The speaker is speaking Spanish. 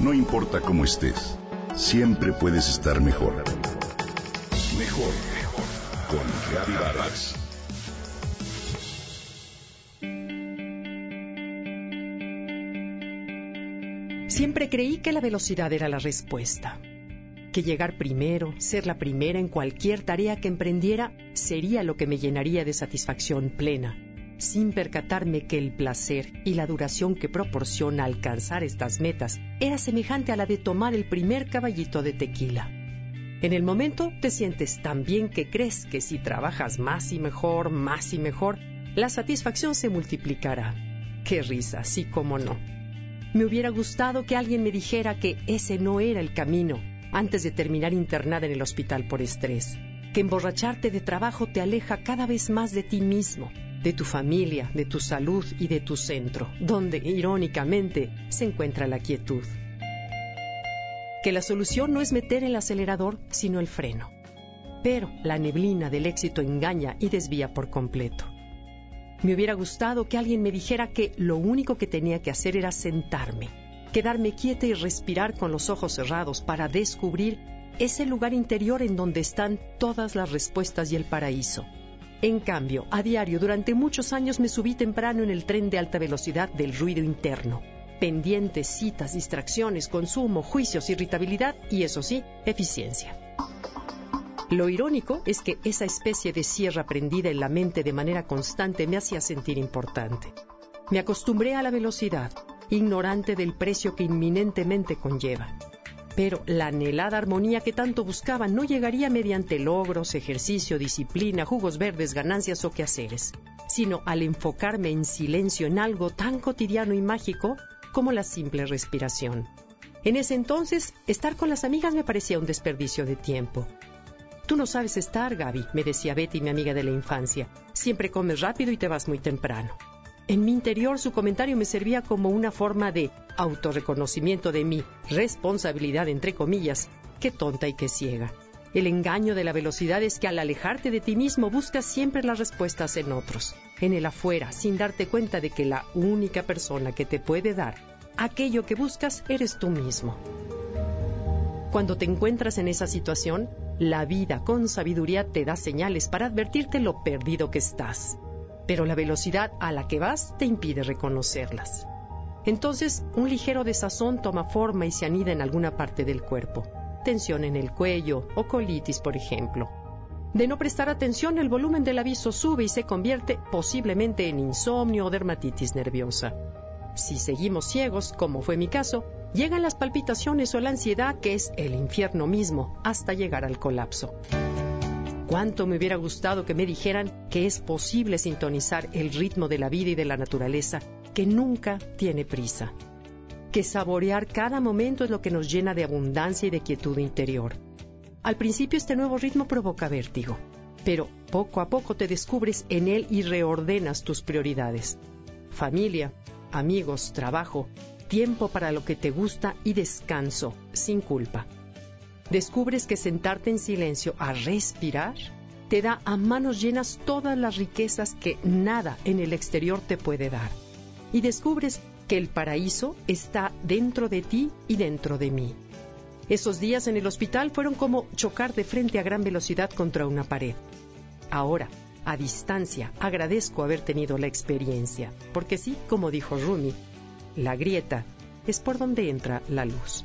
No importa cómo estés, siempre puedes estar mejor. Mejor, mejor. Con Reavivadas. Siempre creí que la velocidad era la respuesta. Que llegar primero, ser la primera en cualquier tarea que emprendiera, sería lo que me llenaría de satisfacción plena, sin percatarme que el placer y la duración que proporciona alcanzar estas metas era semejante a la de tomar el primer caballito de tequila. En el momento te sientes tan bien que crees que si trabajas más y mejor, más y mejor, la satisfacción se multiplicará. Qué risa, sí como no. Me hubiera gustado que alguien me dijera que ese no era el camino antes de terminar internada en el hospital por estrés, que emborracharte de trabajo te aleja cada vez más de ti mismo, de tu familia, de tu salud y de tu centro, donde, irónicamente, se encuentra la quietud. Que la solución no es meter el acelerador, sino el freno. Pero la neblina del éxito engaña y desvía por completo. Me hubiera gustado que alguien me dijera que lo único que tenía que hacer era sentarme, quedarme quieta y respirar con los ojos cerrados para descubrir ese lugar interior en donde están todas las respuestas y el paraíso. En cambio, a diario durante muchos años me subí temprano en el tren de alta velocidad del ruido interno. Pendientes, citas, distracciones, consumo, juicios, irritabilidad y, eso sí, eficiencia. Lo irónico es que esa especie de sierra prendida en la mente de manera constante me hacía sentir importante. Me acostumbré a la velocidad, ignorante del precio que inminentemente conlleva. Pero la anhelada armonía que tanto buscaba no llegaría mediante logros, ejercicio, disciplina, jugos verdes, ganancias o quehaceres, sino al enfocarme en silencio en algo tan cotidiano y mágico como la simple respiración. En ese entonces, estar con las amigas me parecía un desperdicio de tiempo. Tú no sabes estar, Gaby, me decía Betty, mi amiga de la infancia. Siempre comes rápido y te vas muy temprano. En mi interior su comentario me servía como una forma de autorreconocimiento de mi responsabilidad, entre comillas, qué tonta y qué ciega. El engaño de la velocidad es que al alejarte de ti mismo buscas siempre las respuestas en otros, en el afuera, sin darte cuenta de que la única persona que te puede dar aquello que buscas eres tú mismo. Cuando te encuentras en esa situación, la vida con sabiduría te da señales para advertirte lo perdido que estás, pero la velocidad a la que vas te impide reconocerlas. Entonces, un ligero desazón toma forma y se anida en alguna parte del cuerpo. Tensión en el cuello o colitis, por ejemplo. De no prestar atención, el volumen del aviso sube y se convierte posiblemente en insomnio o dermatitis nerviosa. Si seguimos ciegos, como fue mi caso, llegan las palpitaciones o la ansiedad, que es el infierno mismo, hasta llegar al colapso. Cuánto me hubiera gustado que me dijeran que es posible sintonizar el ritmo de la vida y de la naturaleza, que nunca tiene prisa. Que saborear cada momento es lo que nos llena de abundancia y de quietud interior. Al principio este nuevo ritmo provoca vértigo, pero poco a poco te descubres en él y reordenas tus prioridades. Familia, amigos, trabajo, tiempo para lo que te gusta y descanso, sin culpa. Descubres que sentarte en silencio a respirar te da a manos llenas todas las riquezas que nada en el exterior te puede dar. Y descubres que el paraíso está dentro de ti y dentro de mí. Esos días en el hospital fueron como chocar de frente a gran velocidad contra una pared. Ahora, a distancia, agradezco haber tenido la experiencia, porque sí, como dijo Rumi, la grieta es por donde entra la luz.